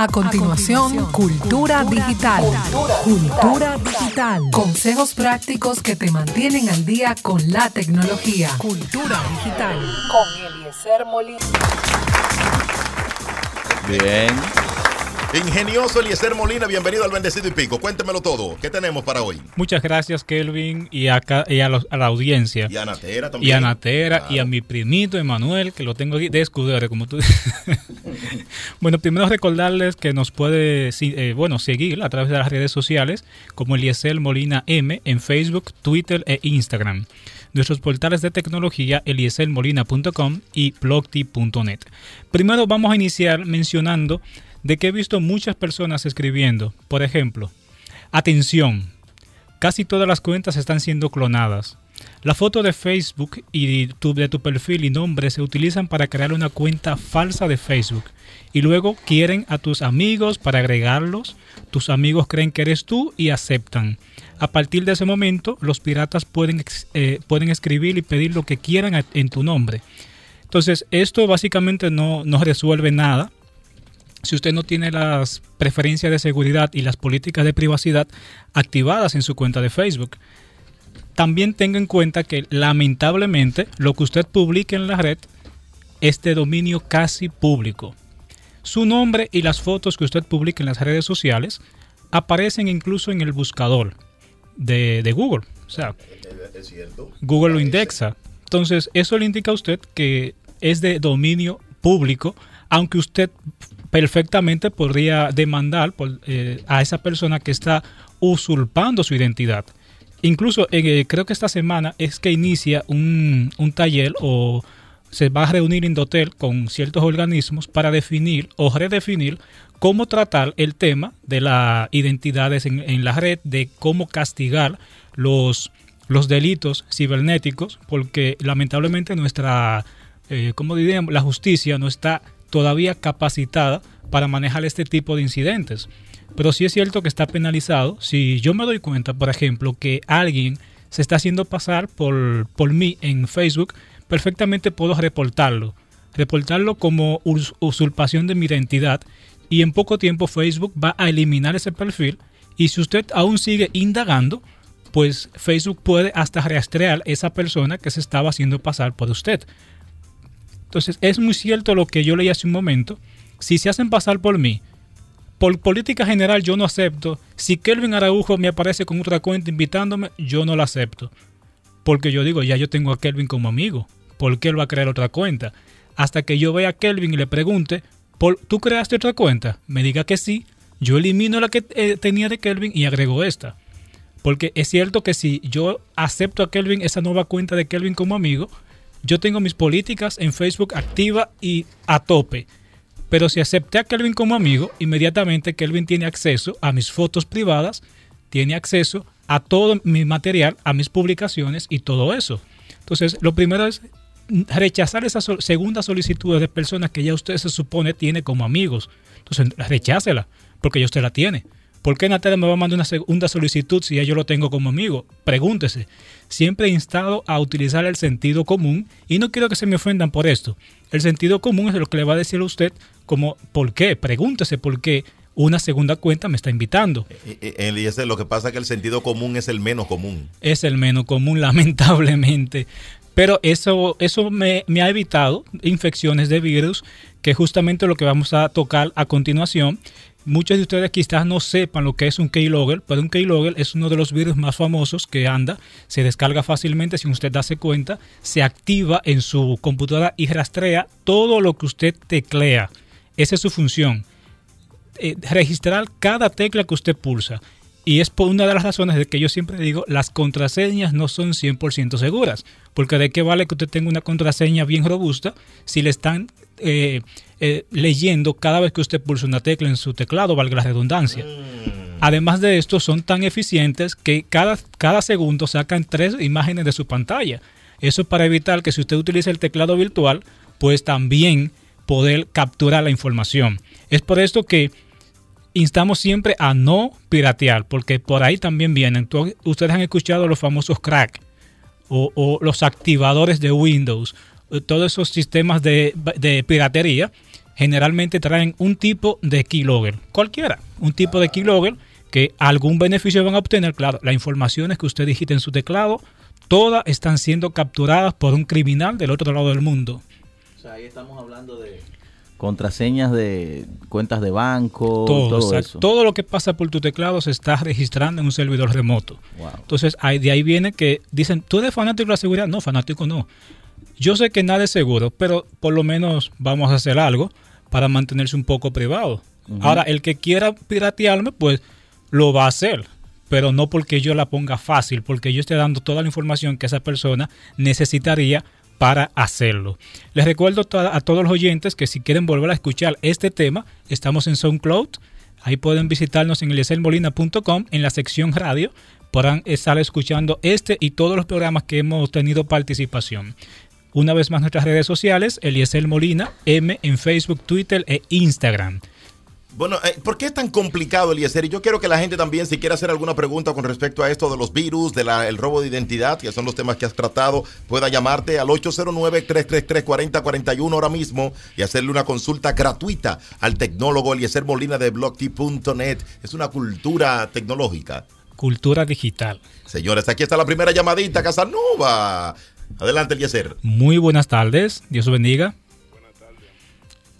A continuación, Cultura, Digital. Cultura, Digital. Consejos prácticos que te mantienen al día con la tecnología. Cultura Digital. Con Eliezer Molina. Bien. Ingenioso Eliezer Molina, bienvenido al Bendecido y Pico. Cuéntemelo todo. ¿Qué tenemos para hoy? Muchas gracias, Kelvin, y, a, y a, la audiencia. Y a Natera también. Y a Natera, y a mi primito Emanuel, que lo tengo aquí de escudero, como tú Bueno, primero recordarles que nos puede eh, bueno, seguir a través de las redes sociales como Eliezer Molina M en Facebook, Twitter e Instagram nuestros portales de tecnología elieselmolina.com y blogti.net. Primero vamos a iniciar mencionando de que he visto muchas personas escribiendo, por ejemplo, atención, casi todas las cuentas están siendo clonadas. La foto de Facebook y de tu perfil y nombre se utilizan para crear una cuenta falsa de Facebook y luego quieren a tus amigos para agregarlos. Tus amigos creen que eres tú y aceptan. A partir de ese momento, los piratas pueden, eh, pueden escribir y pedir lo que quieran en tu nombre. Entonces, esto básicamente no, no resuelve nada si usted no tiene las preferencias de seguridad y las políticas de privacidad activadas en su cuenta de Facebook. También tenga en cuenta que lamentablemente lo que usted publique en la red es de dominio casi público. Su nombre y las fotos que usted publica en las redes sociales aparecen incluso en el buscador de, Google. O sea, Google lo indexa. Entonces, eso le indica a usted que es de dominio público, aunque usted perfectamente podría demandar eh, a esa persona que está usurpando su identidad. Incluso eh, creo que esta semana es que inicia un, taller o se va a reunir Indotel con ciertos organismos para definir o redefinir cómo tratar el tema de las identidades en, la red, de cómo castigar los, los delitos cibernéticos, porque lamentablemente nuestra, eh, como diríamos, la justicia no está todavía capacitada para manejar este tipo de incidentes. Pero sí es cierto que está penalizado. Si yo me doy cuenta, por ejemplo, que alguien se está haciendo pasar por, por mí en Facebook, perfectamente puedo reportarlo. Reportarlo como usurpación de mi identidad y en poco tiempo Facebook va a eliminar ese perfil y si usted aún sigue indagando, pues Facebook puede hasta rastrear esa persona que se estaba haciendo pasar por usted. Entonces, es muy cierto lo que yo leí hace un momento. Si se hacen pasar por mí, por política general yo no acepto. Si Kelvin Araujo me aparece con otra cuenta invitándome, yo no la acepto. Porque yo digo, ya yo tengo a Kelvin como amigo. ¿Por qué él va a crear otra cuenta? Hasta que yo vea a Kelvin y le pregunte, ¿tú creaste otra cuenta? Me diga que sí. Yo elimino la que eh, tenía de Kelvin y agrego esta. Porque es cierto que si yo acepto a Kelvin, esa nueva cuenta de Kelvin como amigo, yo tengo mis políticas en Facebook activa y a tope. Pero si acepté a Kelvin como amigo, inmediatamente Kelvin tiene acceso a mis fotos privadas, tiene acceso a todo mi material, a mis publicaciones y todo eso. Entonces, lo primero es rechazar esas segundas solicitudes de personas que ya usted se supone tiene como amigos. Entonces, rechácela, porque ya usted la tiene. ¿Por qué Natalia me va a mandar una segunda solicitud si ya yo lo tengo como amigo? Pregúntese. Siempre he instado a utilizar el sentido común y no quiero que se me ofendan por esto. El sentido común es lo que le va a decir a usted como ¿por qué? Pregúntese por qué una segunda cuenta me está invitando. Eh, eh, y ese, lo que pasa es que el sentido común es el menos común. Es el menos común, lamentablemente. Pero eso, eso me, me ha evitado infecciones de virus, que es justamente lo que vamos a tocar a continuación Muchos de ustedes quizás no sepan lo que es un keylogger, pero un keylogger es uno de los virus más famosos que anda, se descarga fácilmente sin usted darse cuenta, se activa en su computadora y rastrea todo lo que usted teclea. Esa es su función. Eh, registrar cada tecla que usted pulsa. Y es por una de las razones de que yo siempre digo, las contraseñas no son 100% seguras. Porque de qué vale que usted tenga una contraseña bien robusta si le están eh, eh, leyendo cada vez que usted pulsa una tecla en su teclado, valga la redundancia. Mm. Además de esto, son tan eficientes que cada, cada segundo sacan tres imágenes de su pantalla. Eso es para evitar que si usted utiliza el teclado virtual, pues también poder capturar la información. Es por esto que instamos siempre a no piratear, porque por ahí también vienen. Ustedes han escuchado los famosos crack o, los activadores de Windows, todos esos sistemas de, piratería. generalmente traen un tipo de keylogger, cualquiera, un tipo de keylogger que algún beneficio van a obtener. Claro, las informaciones que usted digita en su teclado, todas están siendo capturadas por un criminal del otro lado del mundo. O sea, ahí estamos hablando de contraseñas de cuentas de banco, todo, eso. Todo lo que pasa por tu teclado se está registrando en un servidor remoto. Entonces, de ahí viene que dicen, ¿tú eres fanático de la seguridad? No, fanático no. Yo sé que nada es seguro, pero por lo menos vamos a hacer algo para mantenerse un poco privado. Ahora, el que quiera piratearme, pues lo va a hacer, pero no porque yo la ponga fácil, porque yo esté dando toda la información que esa persona necesitaría para hacerlo. Les recuerdo a todos los oyentes que si quieren volver a escuchar este tema, estamos en SoundCloud. Ahí pueden visitarnos en elieselmolina.com en la sección radio. Podrán estar escuchando este y todos los programas que hemos tenido participación. Una vez más nuestras redes sociales, Eliezer Molina, M en Facebook, Twitter e Instagram. Bueno, eh, ¿por qué es tan complicado, Eliezer? Y yo quiero que la gente también, si quiere hacer alguna pregunta con respecto a esto de los virus, del robo de identidad, que son los temas que has tratado, pueda llamarte al 809-333-4041 ahora mismo y hacerle una consulta gratuita al tecnólogo Eliezer Molina de blogtip.net. Es una cultura tecnológica. Cultura digital. Señores, aquí está la primera llamadita, Casanova. Adelante, Eliezer. Muy buenas tardes. Dios bendiga. Buenas tardes.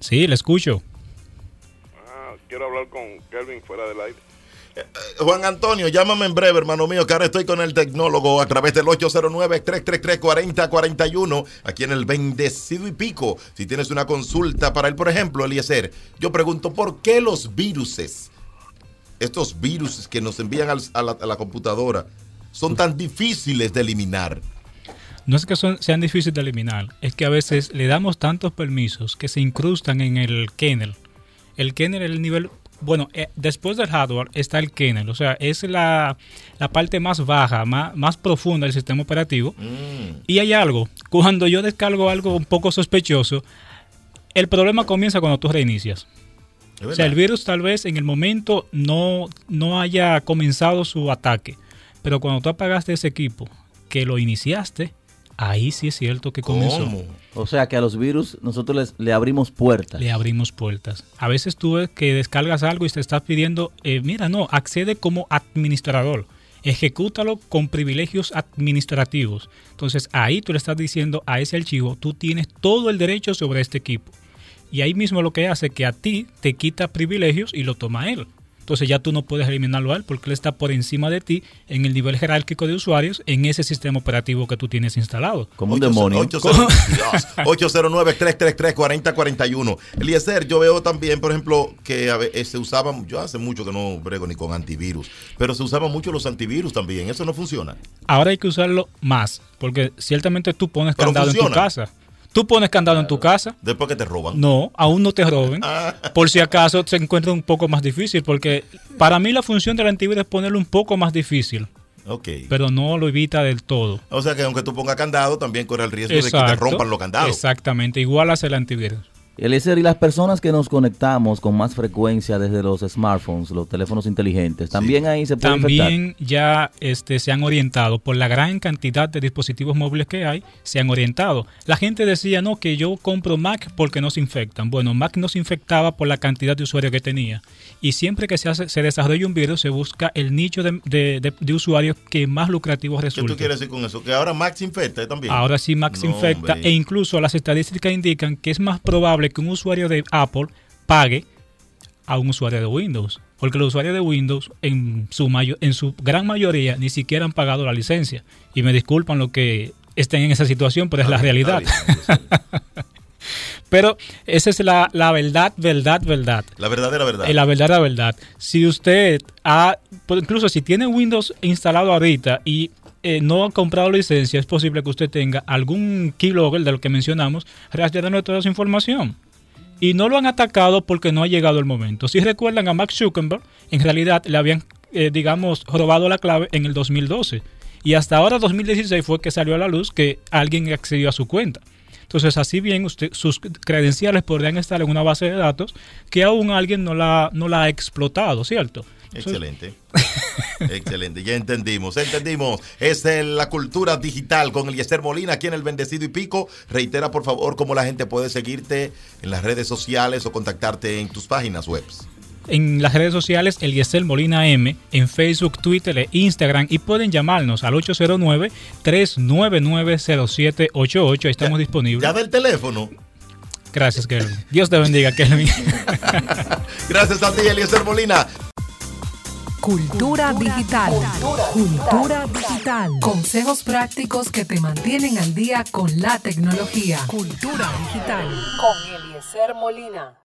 Sí, le escucho quiero hablar con Kelvin fuera del aire. Eh, eh, Juan Antonio, llámame en breve, hermano mío, que ahora estoy con el tecnólogo a través del 809-333-4041, aquí en el Bendecido y Pico. Si tienes una consulta para él, por ejemplo, Eliezer, yo pregunto, ¿por qué los viruses, estos virus que nos envían a, la, computadora, son tan difíciles de eliminar? No es que sean difíciles de eliminar, es que a veces le damos tantos permisos que se incrustan en el kernel el kernel es el nivel, bueno, eh, después del hardware está el kernel, o sea, es la, parte más baja, más, más, profunda del sistema operativo. Mm. Y hay algo, cuando yo descargo algo un poco sospechoso, el problema comienza cuando tú reinicias. O sea, el virus tal vez en el momento no, no haya comenzado su ataque, pero cuando tú apagaste ese equipo, que lo iniciaste, ahí sí es cierto que comenzó. O sea que a los virus nosotros les, le abrimos puertas. Le abrimos puertas. A veces tú ves que descargas algo y te estás pidiendo, eh, mira, no, accede como administrador. Ejecútalo con privilegios administrativos. Entonces ahí tú le estás diciendo a ese archivo, tú tienes todo el derecho sobre este equipo. Y ahí mismo lo que hace que a ti te quita privilegios y lo toma él. Entonces ya tú no puedes eliminarlo a él porque él está por encima de ti en el nivel jerárquico de usuarios en ese sistema operativo que tú tienes instalado. Como un demonio. 809-333-4041. Eliezer, yo veo también, por ejemplo, que eh, se usaban, yo hace mucho que no brego ni con antivirus, pero se usaban mucho los antivirus también. ¿Eso no funciona? Ahora hay que usarlo más, porque ciertamente tú pones candado en tu casa. Tú pones candado en tu casa. Después que te roban. No, aún no te roben. Ah. Por si acaso se encuentra un poco más difícil, porque para mí la función del antivirus es ponerlo un poco más difícil. Ok. Pero no lo evita del todo. O sea que aunque tú pongas candado, también corre el riesgo de que te rompan los candados. Exactamente, igual hace el antivirus. Eliezer, y las personas que nos conectamos con más frecuencia desde los smartphones, los teléfonos inteligentes, también ahí se pueden También ya este, se han orientado, por la gran cantidad de dispositivos móviles que hay, se han orientado. La gente decía, no, que yo compro Mac porque no se infectan. Bueno, Mac no se infectaba por la cantidad de usuarios que tenía. Y siempre que se, hace, se desarrolla un virus, se busca el nicho de, usuarios que más lucrativos resulta. ¿Qué tú quieres decir con eso? ¿Que ahora Mac se infecta también? Ahora sí Mac se infecta e incluso las estadísticas indican que es más probable que un usuario de Apple pague a un usuario de Windows. Porque los usuarios de Windows, en su, mayor, en su gran mayoría, ni siquiera han pagado la licencia. Y me disculpan lo que estén en esa situación, pero es la realidad. pero esa es la, verdad, verdad, verdad. La verdadera verdad. Eh, la verdadera verdad. Si usted ha, pues, incluso si tiene Windows instalado ahorita y eh, no ha comprado licencia, es posible que usted tenga algún keylogger de lo que mencionamos rastreando toda esa información y no lo han atacado porque no ha llegado el momento. Si recuerdan a Max Zuckerberg, en realidad le habían, eh, digamos, robado la clave en el 2012. Y hasta ahora, 2016, fue que salió a la luz que alguien accedió a su cuenta. Entonces, así bien, usted, sus credenciales podrían estar en una base de datos que aún alguien no la, no la ha explotado, ¿cierto? Excelente. Excelente, ya entendimos, entendimos. Es la cultura digital con Eliezer Molina aquí en el Bendecido y Pico. Reitera por favor cómo la gente puede seguirte en las redes sociales o contactarte en tus páginas web. En las redes sociales, Eliezer Molina M, en Facebook, Twitter e Instagram y pueden llamarnos al 809-399-0788. Estamos disponibles. Ya del teléfono. Gracias, Kelvin. Dios te bendiga, Kelvin. Gracias a ti, Eliezer Molina. Cultura digital. Cultura digital. Consejos prácticos que te mantienen al día con la tecnología. Cultura digital. Con Eliezer Molina.